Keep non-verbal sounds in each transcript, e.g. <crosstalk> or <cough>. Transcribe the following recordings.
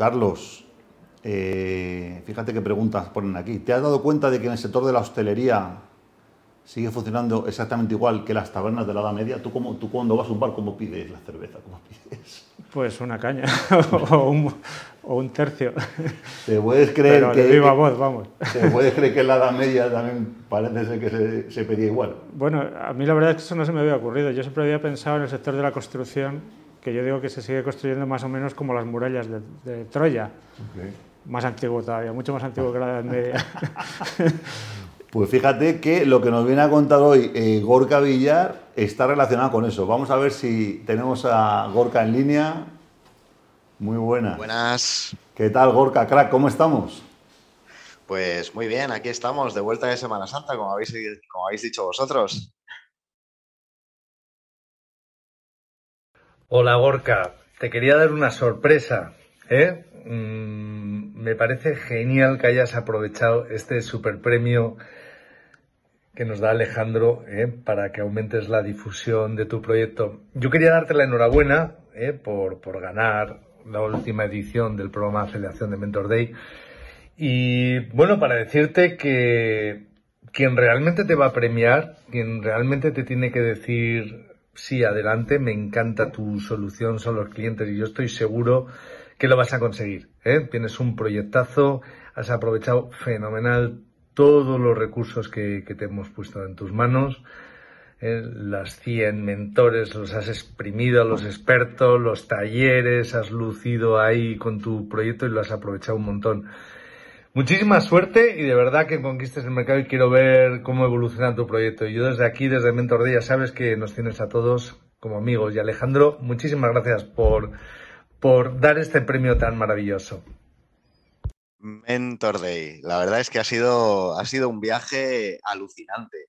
Carlos, eh, fíjate qué preguntas ponen aquí. ¿Te has dado cuenta de que en el sector de la hostelería sigue funcionando exactamente igual que las tabernas de la Edad Media? ¿Tú, cómo, tú cuando vas a un bar, ¿cómo pides la cerveza? ¿Cómo pides? Pues una caña <laughs> o, un, tercio. ¿Te puedes creer que... De viva voz, vamos. ¿Te puedes creer que en la Edad Media también parece ser que se, pedía igual? Bueno, a mí la verdad es que eso no se me había ocurrido. Yo siempre había pensado en el sector de la construcción, que yo digo que se sigue construyendo más o menos como las murallas de, Troya. Más antiguo todavía, mucho más antiguo que la Edad Media. <laughs> Pues fíjate que lo que nos viene a contar hoy eh, Gorka Villar está relacionado con eso. Vamos a ver si tenemos a Gorka en línea. Muy buena. Buenas. ¿Qué tal, Gorka, crack? ¿Cómo estamos? Pues muy bien, aquí estamos, de vuelta de Semana Santa, como habéis, como habéis dicho vosotros. Hola, Gorka. Te quería dar una sorpresa. ¿eh? Mm, me parece genial que hayas aprovechado este super premio que nos da Alejandro ¿eh? para que aumentes la difusión de tu proyecto. Yo quería darte la enhorabuena ¿eh? por, ganar la última edición del programa de aceleración de Mentor Day. Y bueno, para decirte que quien realmente te va a premiar, quien realmente te tiene que decir sí, adelante, me encanta tu solución, son los clientes y yo estoy seguro que lo vas a conseguir. ¿eh? Tienes un proyectazo, has aprovechado fenomenal todos los recursos que, te hemos puesto en tus manos. Eh, las 100 mentores los has exprimido los expertos, los talleres, has lucido ahí con tu proyecto y lo has aprovechado un montón. Muchísima suerte y de verdad que conquistes el mercado y quiero ver cómo evoluciona tu proyecto. Y yo desde aquí, desde Mentor ya sabes que nos tienes a todos como amigos. Y Alejandro, muchísimas gracias por, por dar este premio tan maravilloso. Mentor Day. La verdad es que ha sido, ha sido un viaje alucinante.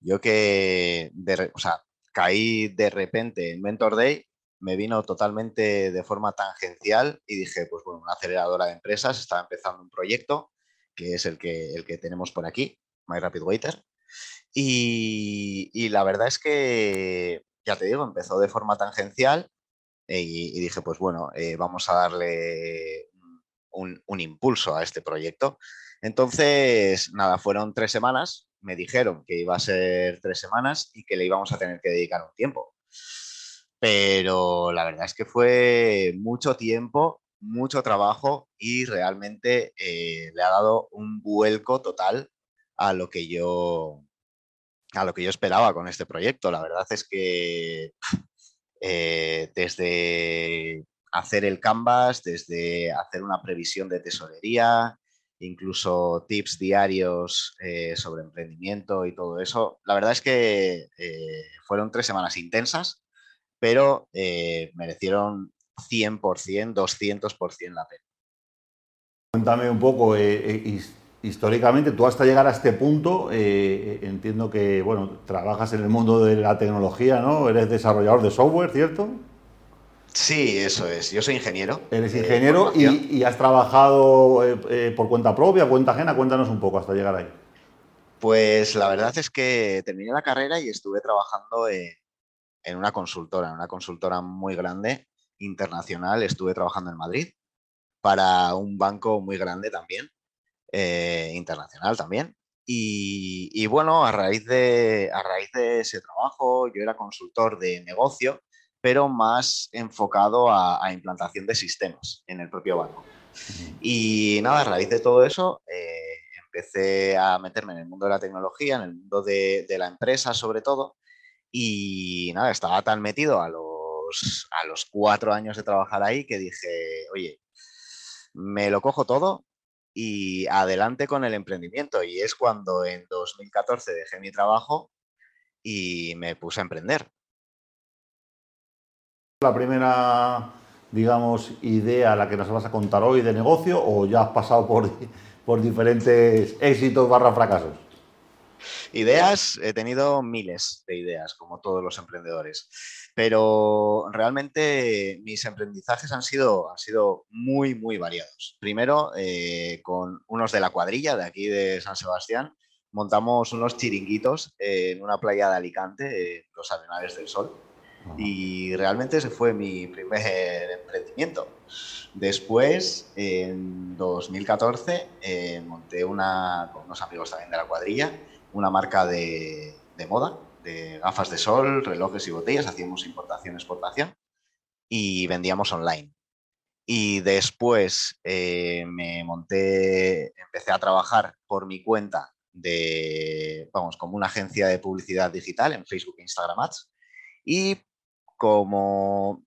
Yo que o sea, caí de repente en Mentor Day, me vino totalmente de forma tangencial y dije, pues bueno, una aceleradora de empresas, estaba empezando un proyecto, que es el que, el que tenemos por aquí, My Rapid Waiter. Y, y la verdad es que, ya te digo, empezó de forma tangencial y, dije, pues bueno, eh, vamos a darle un, impulso a este proyecto. Entonces, nada, fueron tres semanas, me dijeron que iba a ser tres semanas y que le íbamos a tener que dedicar un tiempo. Pero la verdad es que fue mucho tiempo, mucho trabajo y realmente eh, le ha dado un vuelco total a lo que yo a lo que yo esperaba con este proyecto. La verdad es que eh, desde hacer el canvas, desde hacer una previsión de tesorería, incluso tips diarios eh, sobre emprendimiento y todo eso. La verdad es que fueron tres semanas intensas, pero eh, merecieron 100%, 200% la pena. Cuéntame un poco, históricamente, tú hasta llegar a este punto, entiendo que, bueno, trabajas en el mundo de la tecnología, ¿no? Eres desarrollador de software, ¿cierto? Sí, eso es. Yo soy ingeniero. Eres ingeniero y, has trabajado eh, eh, por cuenta propia, cuenta ajena. Cuéntanos un poco hasta llegar ahí. Pues la verdad es que terminé la carrera y estuve trabajando en, una consultora, en una consultora muy grande, internacional. Estuve trabajando en Madrid para un banco muy grande también, eh, internacional también. Y, y, bueno, a raíz, de, a raíz de ese trabajo, yo era consultor de negocio pero más enfocado a, implantación de sistemas en el propio banco. Y nada, a raíz de todo eso, eh, empecé a meterme en el mundo de la tecnología, en el mundo de, la empresa sobre todo, y nada, estaba tan metido a los, a los cuatro años de trabajar ahí que dije, oye, me lo cojo todo y adelante con el emprendimiento. Y es cuando en 2014 dejé mi trabajo y me puse a emprender la primera, digamos, idea la que nos vas a contar hoy de negocio o ya has pasado por, por diferentes éxitos barra fracasos? Ideas, he tenido miles de ideas, como todos los emprendedores, pero realmente mis aprendizajes han sido, han sido muy, muy variados. Primero, eh, con unos de la cuadrilla de aquí de San Sebastián, montamos unos chiringuitos en una playa de Alicante, los Arenales del Sol, Y realmente ese fue mi primer emprendimiento. Después, en 2014, eh, monté una, con unos amigos también de la cuadrilla, una marca de, moda, de gafas de sol, relojes y botellas. Hacíamos importación-exportación y vendíamos online. Y después eh, me monté, empecé a trabajar por mi cuenta de, vamos, como una agencia de publicidad digital en Facebook e Instagram Ads. Y como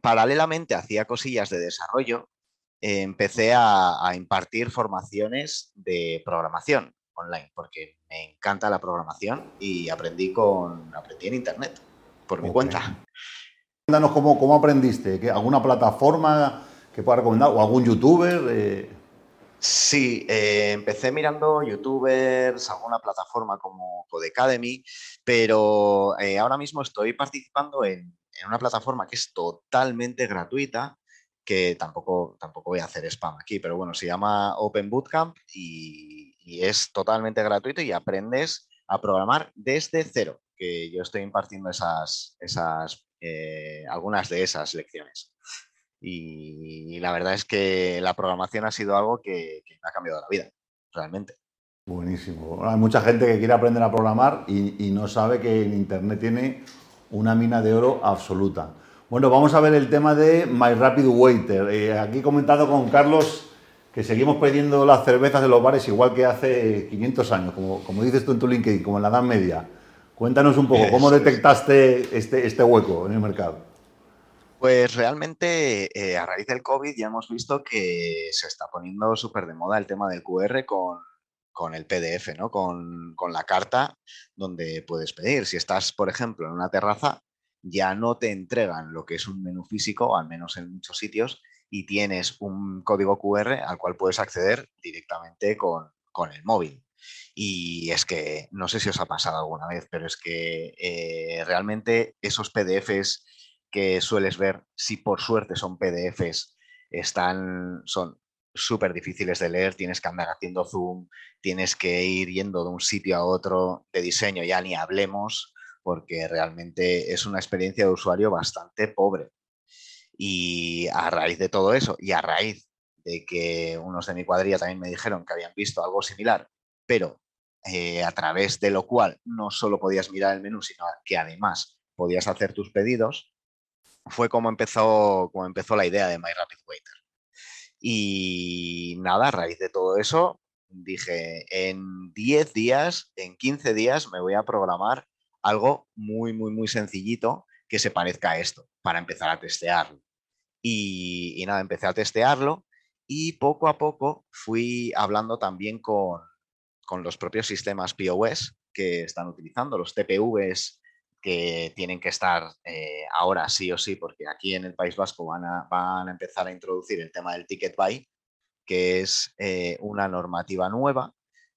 paralelamente hacía cosillas de desarrollo, empecé a, impartir formaciones de programación online, porque me encanta la programación y aprendí, con, aprendí en Internet, por mi cuenta. Cuéntanos cómo, cómo aprendiste, ¿alguna plataforma que pueda recomendar o algún youtuber? Eh? Sí, eh, empecé mirando youtubers, alguna plataforma como Codecademy, pero eh, ahora mismo estoy participando en, una plataforma que es totalmente gratuita, que tampoco, tampoco voy a hacer spam aquí, pero bueno, se llama Open Bootcamp y, es totalmente gratuito y aprendes a programar desde cero, que yo estoy impartiendo esas, esas eh, algunas de esas lecciones. Y, la verdad es que la programación ha sido algo que, me ha cambiado la vida, realmente. Buenísimo. hay mucha gente que quiere aprender a programar y, no sabe que en Internet tiene una mina de oro absoluta. Bueno, vamos a ver el tema de My Rapid Waiter. Eh, aquí comentado con Carlos que seguimos pidiendo las cervezas de los bares igual que hace 500 años, como, como dices tú en tu LinkedIn, como en la Edad Media. Cuéntanos un poco, ¿cómo detectaste este, este hueco en el mercado? Pues realmente eh, a raíz del COVID ya hemos visto que se está poniendo súper de moda el tema del QR con, el PDF, ¿no? Con, con, la carta donde puedes pedir. Si estás, por ejemplo, en una terraza, ya no te entregan lo que es un menú físico, al menos en muchos sitios, y tienes un código QR al cual puedes acceder directamente con, con el móvil. Y es que, no sé si os ha pasado alguna vez, pero es que eh, realmente esos PDFs que sueles ver, si por suerte son PDFs, están, son súper difíciles de leer, tienes que andar haciendo zoom, tienes que ir yendo de un sitio a otro de diseño, ya ni hablemos, porque realmente es una experiencia de usuario bastante pobre. Y a raíz de todo eso, y a raíz de que unos de mi cuadrilla también me dijeron que habían visto algo similar pero eh, a través de lo cual no solo podías mirar el menú, sino que además podías hacer tus pedidos, fue como empezó, como empezó la idea de My Rapid Waiter. Y nada, a raíz de todo eso, dije, en 10 días, en 15 días, me voy a programar algo muy, muy, muy sencillito que se parezca a esto, para empezar a testearlo. y nada, empecé a testearlo y poco a poco fui hablando también con, con los propios sistemas POS que están utilizando, los TPVs que tienen que estar eh, ahora sí o sí, porque aquí en el País Vasco van a, van a empezar a introducir el tema del ticket buy, que es eh, una normativa nueva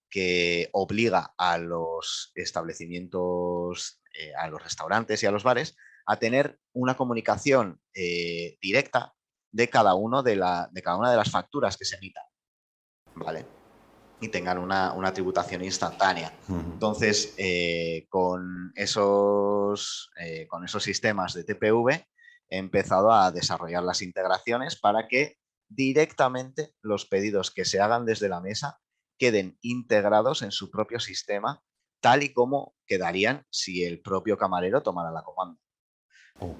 que obliga a los establecimientos, eh, a los restaurantes y a los bares a tener una comunicación directa de cada, uno de, la, de cada una de las facturas que se emitan. ¿Vale? y tengan una, tributación instantánea. Entonces, eh, con, esos, eh, con esos sistemas de TPV he empezado a desarrollar las integraciones para que directamente los pedidos que se hagan desde la mesa queden integrados en su propio sistema, tal y como quedarían si el propio camarero tomara la comanda.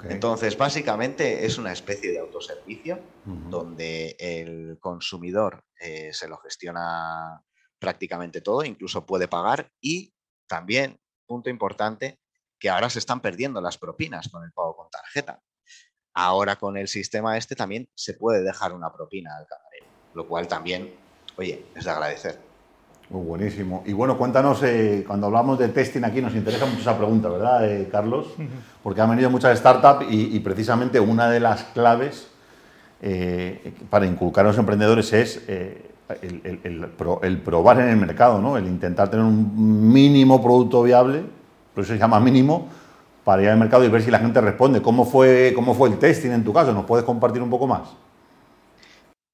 Entonces, básicamente es una especie de autoservicio donde el consumidor eh, se lo gestiona prácticamente todo, incluso puede pagar y también, punto importante, que ahora se están perdiendo las propinas con el pago con tarjeta. Ahora con el sistema este también se puede dejar una propina al camarero, lo cual también, oye, es de agradecer. Muy buenísimo. Y bueno, cuéntanos, eh, cuando hablamos de testing aquí nos interesa mucho esa pregunta, ¿verdad, eh, Carlos? Porque han venido muchas startups y, precisamente una de las claves eh, para inculcar a los emprendedores es el, probar en el mercado, ¿no? el intentar tener un mínimo producto viable, por eso se llama mínimo, para ir al mercado y ver si la gente responde. ¿Cómo fue, cómo fue el testing en tu caso? ¿Nos puedes compartir un poco más?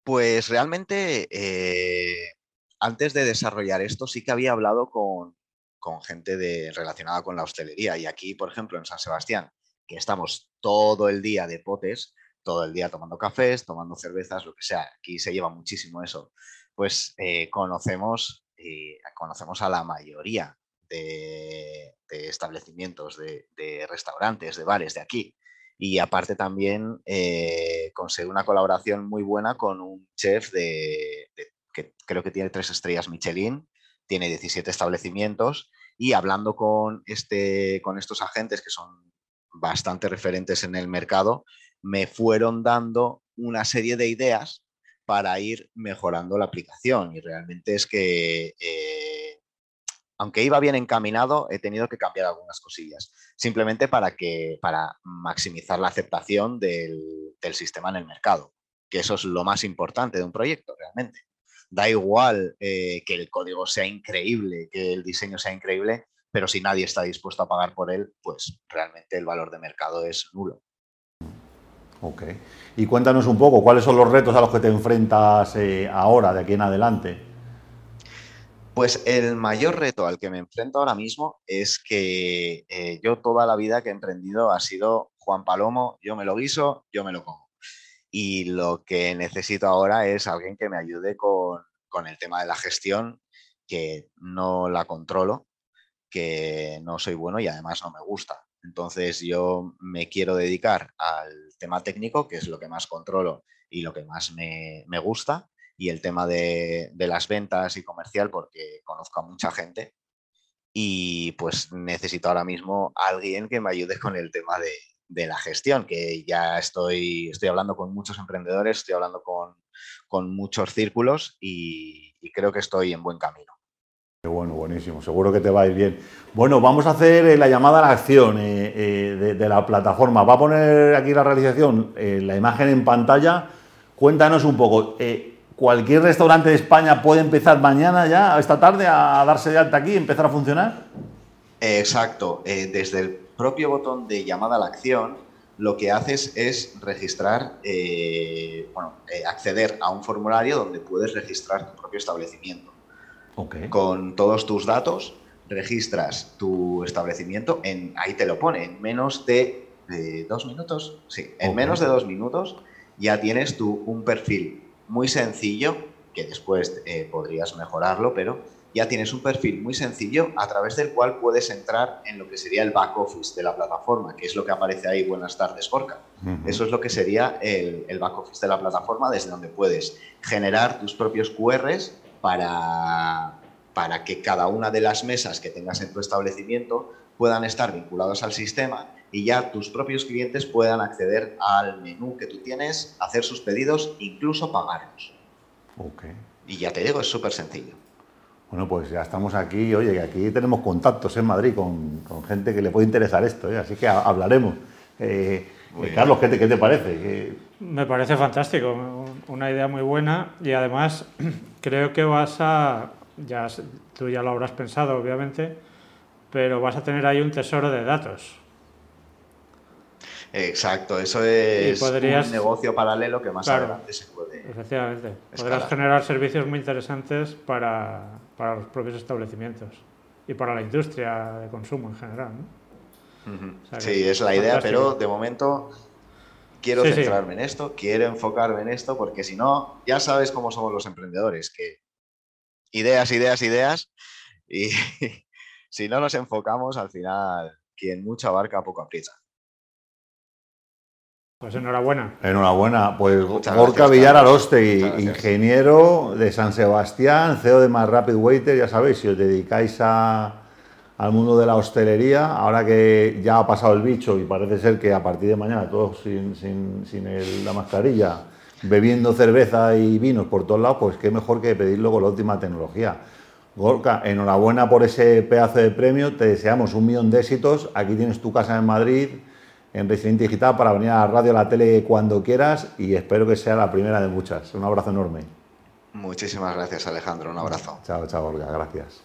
Pues realmente, eh, antes de desarrollar esto, sí que había hablado con, gente de, relacionada con la hostelería. Y aquí, por ejemplo, en San Sebastián, que estamos todo el día de potes, todo el día tomando cafés, tomando cervezas, lo que sea, aquí se lleva muchísimo eso, pues eh, conocemos, eh, conocemos a la mayoría de, establecimientos, de, restaurantes, de bares de aquí. Y aparte también eh, conseguí una colaboración muy buena con un chef de, que creo que tiene tres estrellas Michelin, tiene 17 establecimientos y hablando con, este, con estos agentes que son bastante referentes en el mercado, me fueron dando una serie de ideas para ir mejorando la aplicación. Y realmente es que, eh, aunque iba bien encaminado, he tenido que cambiar algunas cosillas, simplemente para, que, para maximizar la aceptación del, del sistema en el mercado, que eso es lo más importante de un proyecto realmente. Da igual eh, que el código sea increíble, que el diseño sea increíble, pero si nadie está dispuesto a pagar por él, pues realmente el valor de mercado es nulo. Ok. Y cuéntanos un poco, ¿cuáles son los retos a los que te enfrentas eh, ahora, de aquí en adelante? Pues el mayor reto al que me enfrento ahora mismo es que eh, yo toda la vida que he emprendido ha sido Juan Palomo, yo me lo guiso, yo me lo como. Y lo que necesito ahora es alguien que me ayude con, con el tema de la gestión, que no la controlo que no soy bueno y además no me gusta. Entonces yo me quiero dedicar al tema técnico, que es lo que más controlo y lo que más me, gusta, y el tema de, las ventas y comercial, porque conozco a mucha gente y pues necesito ahora mismo alguien que me ayude con el tema de, la gestión, que ya estoy, estoy hablando con muchos emprendedores, estoy hablando con, muchos círculos y creo que estoy en buen camino. Bueno, buenísimo, seguro que te va a ir bien. Bueno, vamos a hacer eh, la llamada a la acción eh, eh, de, la plataforma. Va a poner aquí la realización la imagen en pantalla. Cuéntanos un poco, ¿cualquier restaurante de España puede empezar mañana ya, esta tarde, a darse de alta aquí y empezar a funcionar? Exacto, desde el propio botón de llamada a la acción, lo que haces es registrar, bueno, acceder a un formulario donde puedes registrar tu propio establecimiento. Con todos tus datos, registras tu establecimiento, en, ahí te lo pone, en menos de, dos minutos. Sí, en menos de dos minutos ya tienes tú un perfil muy sencillo, que después eh, podrías mejorarlo, pero ya tienes un perfil muy sencillo a través del cual puedes entrar en lo que sería el back office de la plataforma, que es lo que aparece ahí, buenas tardes, Gorka. Eso es lo que sería el, el, back office de la plataforma, desde donde puedes generar tus propios QRs para, para que cada una de las mesas que tengas en tu establecimiento puedan estar vinculados al sistema y ya tus propios clientes puedan acceder al menú que tú tienes, hacer sus pedidos, incluso pagarlos. Okay. Y ya te digo, es súper sencillo. Bueno, pues ya estamos aquí, oye, aquí tenemos contactos en Madrid con, gente que le puede interesar esto, ¿eh? así que hablaremos. Eh, Carlos, ¿qué te, ¿qué te, parece? Me parece fantástico, una idea muy buena y además <clears throat> creo que vas a, ya, tú ya lo habrás pensado obviamente, pero vas a tener ahí un tesoro de datos. Exacto, eso es un negocio paralelo que más adelante se puede. Efectivamente, podrás generar servicios muy interesantes para, para, los propios establecimientos y para la industria de consumo en general. sí, es la idea, pero de momento quiero centrarme en esto, quiero enfocarme en esto, porque si no, ya sabes cómo somos los emprendedores, que ideas, ideas, ideas, y <laughs> si no nos enfocamos, al final, quien mucho abarca, poco aprieta. Pues enhorabuena. Enhorabuena. Pues Gorka Villar Aroste, ingeniero de San Sebastián, CEO de Más Rapid Waiter, ya sabéis, si os dedicáis a al mundo de la hostelería, ahora que ya ha pasado el bicho y parece ser que a partir de mañana todos sin, sin, la mascarilla, bebiendo cerveza y vinos por todos lados, pues qué mejor que pedirlo con la última tecnología. Gorka, enhorabuena por ese pedazo de premio, te deseamos un millón de éxitos, aquí tienes tu casa en Madrid, en Residente Digital, para venir a la radio, a la tele cuando quieras y espero que sea la primera de muchas. Un abrazo enorme. Muchísimas gracias Alejandro, un abrazo. Chao, chao Gorka, gracias.